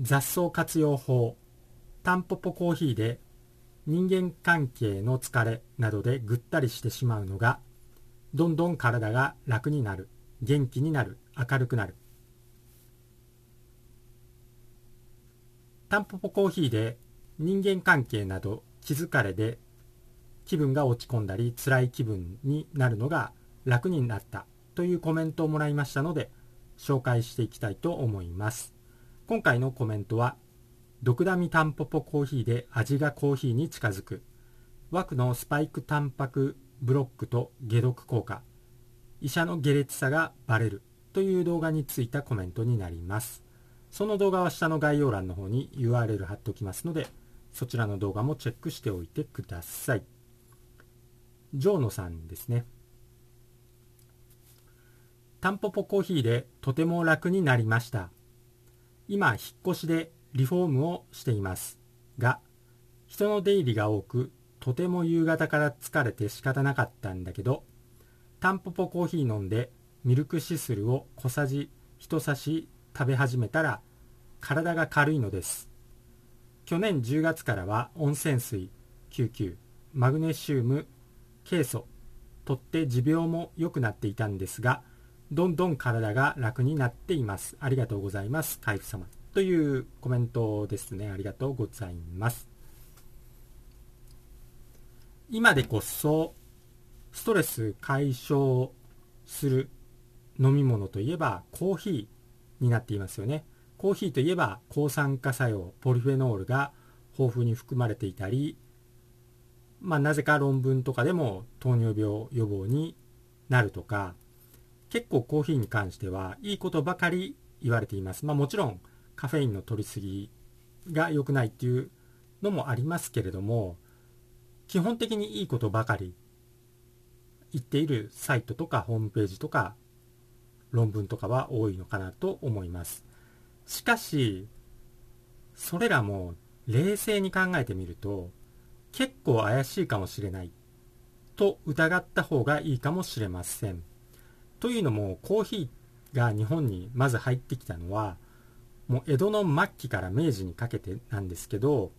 雑草活用法タンポポコーヒーで人間関係の疲れなどでぐったりしてしまうのがどんどん体が楽になる元気になる明るくなる。タンポポコーヒーで人間関係など気疲れで気分が落ち込んだり辛い気分になるのが楽になったというコメントをもらいましたので紹介していきたいと思います。今回のコメントはドクダミタンポポコーヒーで味がコーヒーに近づく。枠のスパイクタンパクブロックと解毒効果。医者の下劣さがバレる。という動画についたコメントになります。その動画は下の概要欄の方に URL 貼っておきますのでそちらの動画もチェックしておいてください。ジョーノさんですね。タンポポコーヒーでとても楽になりました。今引っ越しでリフォームをしています。が人の出入りが多くとても夕方から疲れて仕方なかったんだけどタンポポコーヒー飲んでミルクシスルを小さじ1さし食べ始めたら体が軽いのです。去年10月からは温泉水99マグネシウムケイ素とって持病も良くなっていたんですがどんどん体が楽になっています。ありがとうございます。海部様。というコメントですね。ありがとうございます。今でこそ、ストレス解消する飲み物といえばコーヒーになっていますよね。コーヒーといえば抗酸化作用、ポリフェノールが豊富に含まれていたり、まあ、なぜか論文とかでも糖尿病予防になるとか、結構コーヒーに関してはいいことばかり言われています。まあもちろんカフェインの取りすぎが良くないっていうのもありますけれども、基本的にいいことばかり言っているサイトとかホームページとか論文とかは多いのかなと思います。しかし、それらも冷静に考えてみると結構怪しいかもしれないと疑った方がいいかもしれません。というのもコーヒーが日本にまず入ってきたのはもう江戸の末期から明治にかけてなんですけど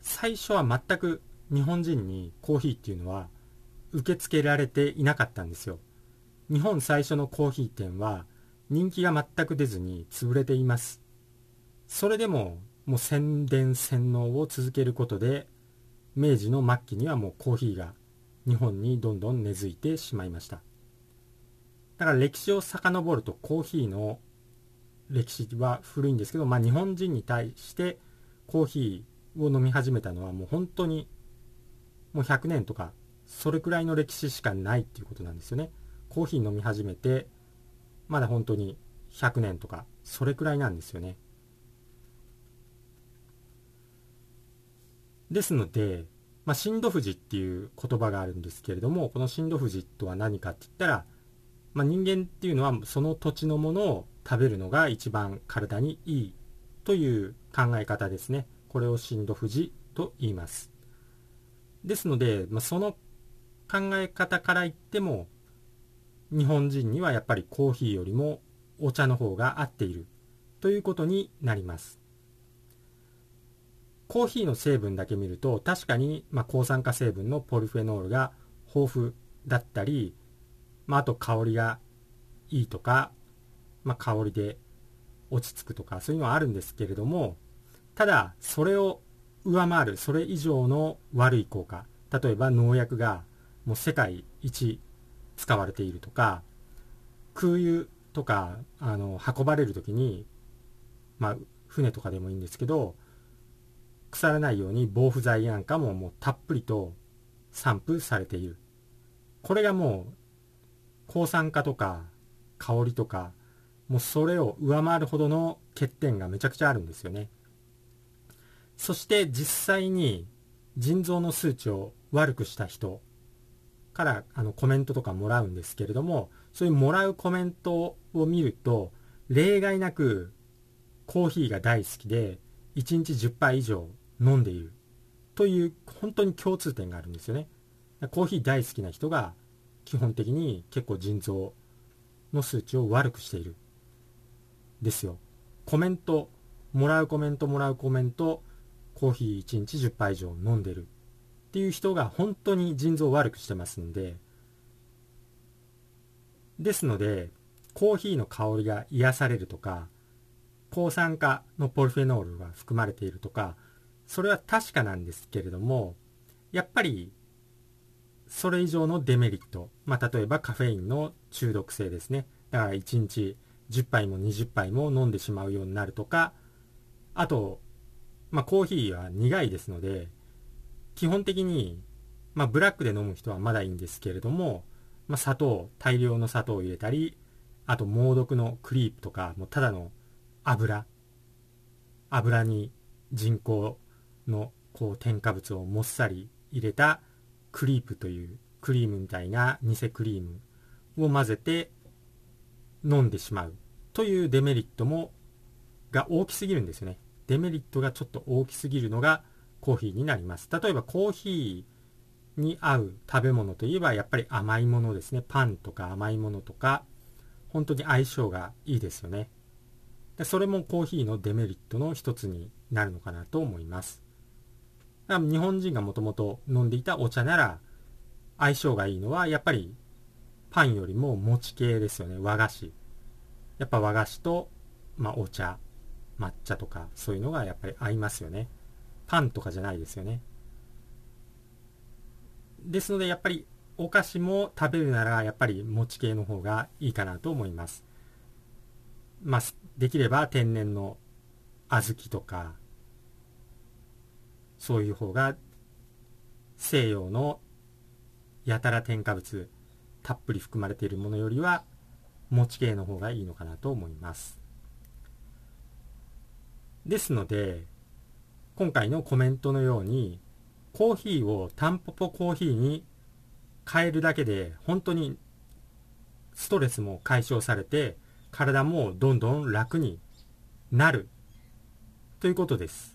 最初は全く日本人にコーヒーっていうのは受け付けられていなかったんですよ。日本最初のコーヒー店は人気が全く出ずに潰れています。それでももう宣伝洗脳を続けることで明治の末期にはもうコーヒーが日本にどんどん根付いてしまいました。だから歴史を遡るとコーヒーの歴史は古いんですけど、まあ、日本人に対してコーヒーを飲み始めたのはもう本当にもう100年とかそれくらいの歴史しかないっていうことなんですよね。コーヒー飲み始めてまだ本当に100年とかそれくらいなんですよね。ですので、まあ、震度富士っていう言葉があるんですけれどもこの震度富士とは何かって言ったらまあ、人間っていうのはその土地のものを食べるのが一番体にいいという考え方ですね。これを震度富士と言います。ですので、まあ、その考え方から言っても日本人にはやっぱりコーヒーよりもお茶の方が合っているということになります。コーヒーの成分だけ見ると確かにまあ抗酸化成分のポリフェノールが豊富だったりまあ、あと香りがいいとか、まあ、香りで落ち着くとか、そういうのはあるんですけれども、ただ、それを上回る、それ以上の悪い効果、例えば農薬がもう世界一使われているとか、空輸とか、あの、運ばれる時に、まあ、船とかでもいいんですけど、腐らないように防腐剤なんかももうたっぷりと散布されている。これがもう抗酸化とか香りとかもうそれを上回るほどの欠点がめちゃくちゃあるんですよね。そして実際に腎臓の数値を悪くした人からあのコメントとかもらうんですけれどもそういうもらうコメントを見ると例外なくコーヒーが大好きで1日10杯以上飲んでいるという本当に共通点があるんですよね。コーヒー大好きな人が基本的に結構腎臓の数値を悪くしている。ですよ。コメント。もらうコメントもらうコメント。コーヒー1日10杯以上飲んでるっていう人が本当に腎臓を悪くしてますんで。ですのでコーヒーの香りが癒されるとか抗酸化のポリフェノールが含まれているとかそれは確かなんですけれどもやっぱりそれ以上のデメリット、まあ、例えばカフェインの中毒性ですね。だから1日10杯も20杯も飲んでしまうようになるとか。あと、まあ、コーヒーは苦いですので基本的に、まあ、ブラックで飲む人はまだいいんですけれども、まあ、砂糖大量の砂糖を入れたりあと猛毒のクリープとかもうただの油。油に人工のこう添加物をもっさり入れたクリープというクリームみたいな偽クリームを混ぜて飲んでしまうというデメリットもが大きすぎるんですよね。デメリットがちょっと大きすぎるのがコーヒーになります。例えばコーヒーに合う食べ物といえばやっぱり甘いものですね。パンとか甘いものとか本当に相性がいいですよね。でそれもコーヒーのデメリットの一つになるのかなと思います。日本人がもともと飲んでいたお茶なら相性がいいのはやっぱりパンよりも餅系ですよね。和菓子。やっぱ和菓子と、まあ、お茶抹茶とかそういうのがやっぱり合いますよね。パンとかじゃないですよね。ですのでやっぱりお菓子も食べるならやっぱり餅系の方がいいかなと思います。まあできれば天然の小豆とかそういう方が西洋のやたら添加物たっぷり含まれているものよりは餅系の方がいいのかなと思いますですので今回のコメントのようにコーヒーをタンポポコーヒーに変えるだけで本当にストレスも解消されて体もどんどん楽になるということです。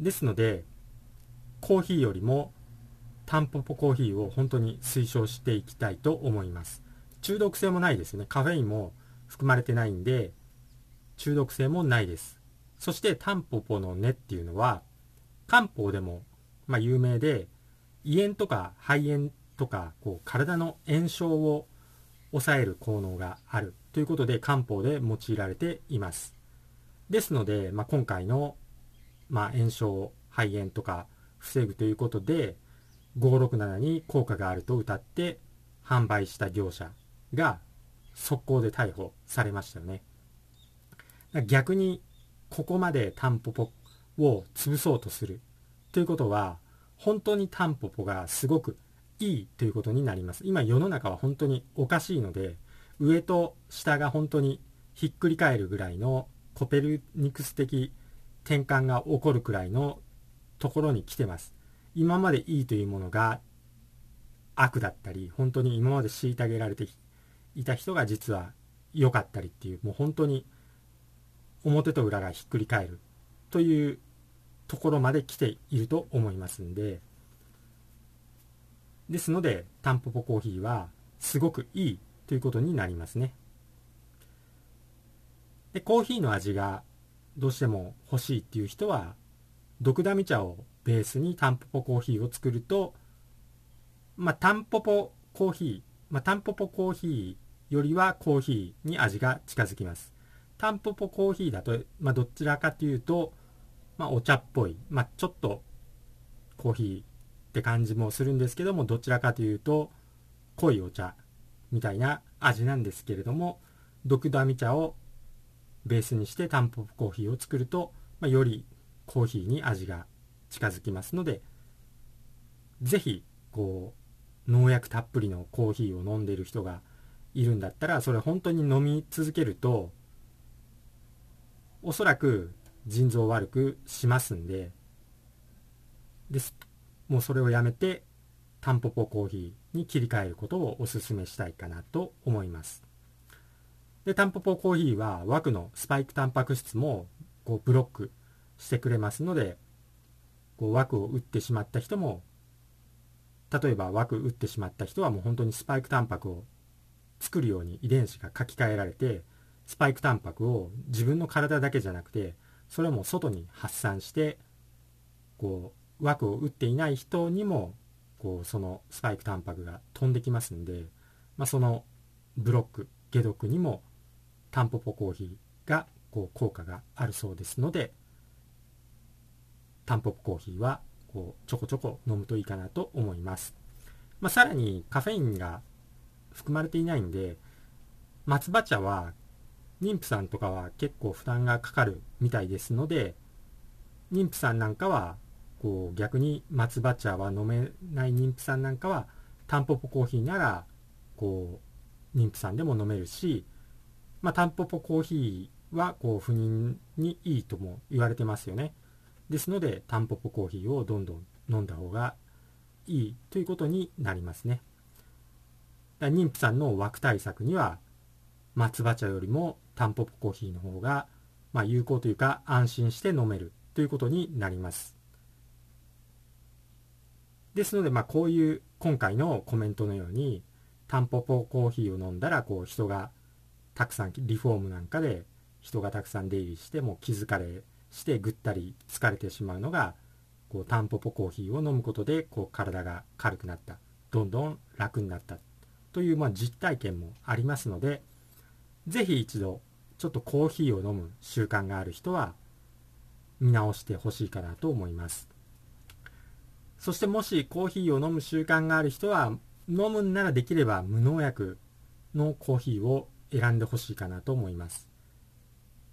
ですので、コーヒーよりもタンポポコーヒーを本当に推奨していきたいと思います。中毒性もないですね。カフェインも含まれてないんで、中毒性もないです。そしてタンポポの根っていうのは、漢方でも、まあ、有名で、胃炎とか肺炎とか、こう体の炎症を抑える効能があるということで漢方で用いられています。ですので、まあ、今回の、まあ、炎症、肺炎とか防ぐということで、567に効果があると謳って販売した業者が速攻で逮捕されましたよね。逆にここまでタンポポを潰そうとするということは本当にタンポポがすごくいいということになります。今世の中は本当におかしいので、上と下が本当にひっくり返るぐらいのコペルニクス的転換が起こるくらいのところに来てます。今までいいというものが悪だったり、本当に今まで虐げられていた人が実は良かったりっていう、もう本当に表と裏がひっくり返るというところまで来ていると思いますんで、ですので、タンポポコーヒーはすごくいいということになりますね。で、コーヒーの味がどうしても欲しいっていう人は、ドクダミ茶をベースにタンポポコーヒーを作ると、まあ、タンポポコーヒー、まあ、タンポポコーヒーよりはコーヒーに味が近づきます。タンポポコーヒーだと、まあ、どちらかというと、まあ、お茶っぽい、まあ、ちょっとコーヒーって感じもするんですけどもどちらかというと濃いお茶みたいな味なんですけれどもドクダミ茶をベースにしてタンポポコーヒーを作ると、まあ、よりコーヒーに味が近づきますので是非こう農薬たっぷりのコーヒーを飲んでいる人がいるんだったらそれ本当に飲み続けるとおそらく腎臓悪くしますんでですもうそれをやめてタンポポコーヒーに切り替えることをお勧めしたいかなと思います。で、タンポポコーヒーは枠のスパイクタンパク質もこうブロックしてくれますので、こう枠を打ってしまった人も、例えば枠打ってしまった人はもう本当にスパイクタンパクを作るように遺伝子が書き換えられて、スパイクタンパクを自分の体だけじゃなくて、それも外に発散してこう枠を打っていない人にもこうそのスパイクタンパクが飛んできますんで、まあ、そのブロック解毒にもタンポポコーヒーがこう効果があるそうですのでタンポポコーヒーはこうちょこちょこ飲むといいかなと思います、まあ、さらにカフェインが含まれていないんで松葉茶は妊婦さんとかは結構負担がかかるみたいですので妊婦さんなんかはこう逆に松葉茶は飲めない妊婦さんなんかはタンポポコーヒーならこう妊婦さんでも飲めるし、まあ、タンポポコーヒーはこう不妊にいいとも言われてますよねですのでタンポポコーヒーをどんどん飲んだ方がいいということになりますね妊婦さんの枠対策には松葉茶よりもタンポポコーヒーの方が、まあ、有効というか安心して飲めるということになります。ですので、まあ、こういう今回のコメントのようにタンポポコーヒーを飲んだらこう人がたくさんリフォームなんかで人がたくさん出入りしても気づかれしてぐったり疲れてしまうのがこうタンポポコーヒーを飲むことでこう体が軽くなった。どんどん楽になった。というまあ実体験もありますのでぜひ一度ちょっとコーヒーを飲む習慣がある人は見直してほしいかなと思います。そしてもしコーヒーを飲む習慣がある人は飲むならできれば無農薬のコーヒーを選んでほしいかなと思います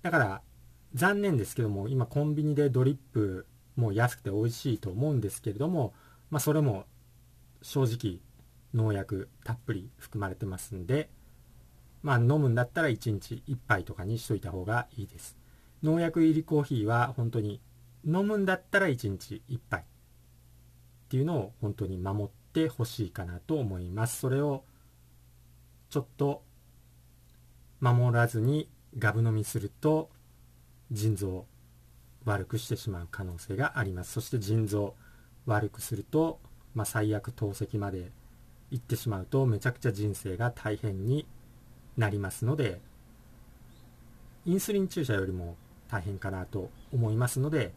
だから残念ですけども今コンビニでドリップも安くて美味しいと思うんですけれども、まあ、それも正直農薬たっぷり含まれてますんでまあ飲むんだったら1日1杯とかにしといた方がいいです。農薬入りコーヒーは本当に飲むんだったら1日1杯っていうのを本当に守ってほしいかなと思います。それをちょっと守らずにガブ飲みすると腎臓を悪くしてしまう可能性があります。そして腎臓悪くすると、まあ、最悪透析まで行ってしまうとめちゃくちゃ人生が大変になりますのでインスリン注射よりも大変かなと思いますので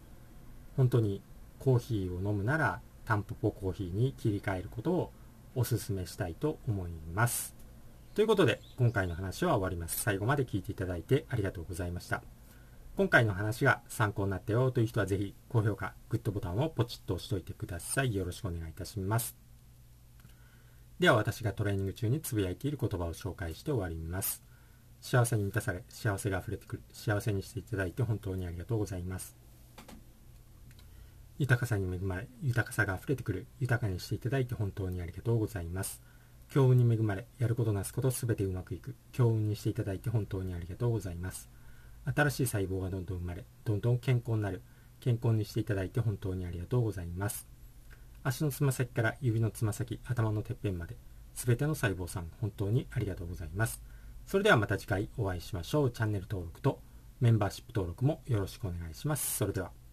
本当にコーヒーを飲むならタンポポコーヒーに切り替えることをお勧めしたいと思います。ということで今回の話は終わります。最後まで聞いていただいてありがとうございました。今回の話が参考になったよという人はぜひ高評価、グッドボタンをポチッと押しておいてください。よろしくお願いいたします。では私がトレーニング中につぶやいている言葉を紹介して終わります。幸せに満たされ、幸せが溢れてくる、幸せにしていただいて本当にありがとうございます。豊かさに恵まれ、豊かさが溢れてくる、豊かにしていただいて本当にありがとうございます。強運に恵まれ、やることなすことすべてうまくいく、強運にしていただいて本当にありがとうございます。新しい細胞がどんどん生まれ、どんどん健康になる、健康にしていただいて本当にありがとうございます。足のつま先から指のつま先、頭のてっぺんまで、すべての細胞さん、本当にありがとうございます。それではまた次回お会いしましょう。チャンネル登録とメンバーシップ登録もよろしくお願いします。それでは。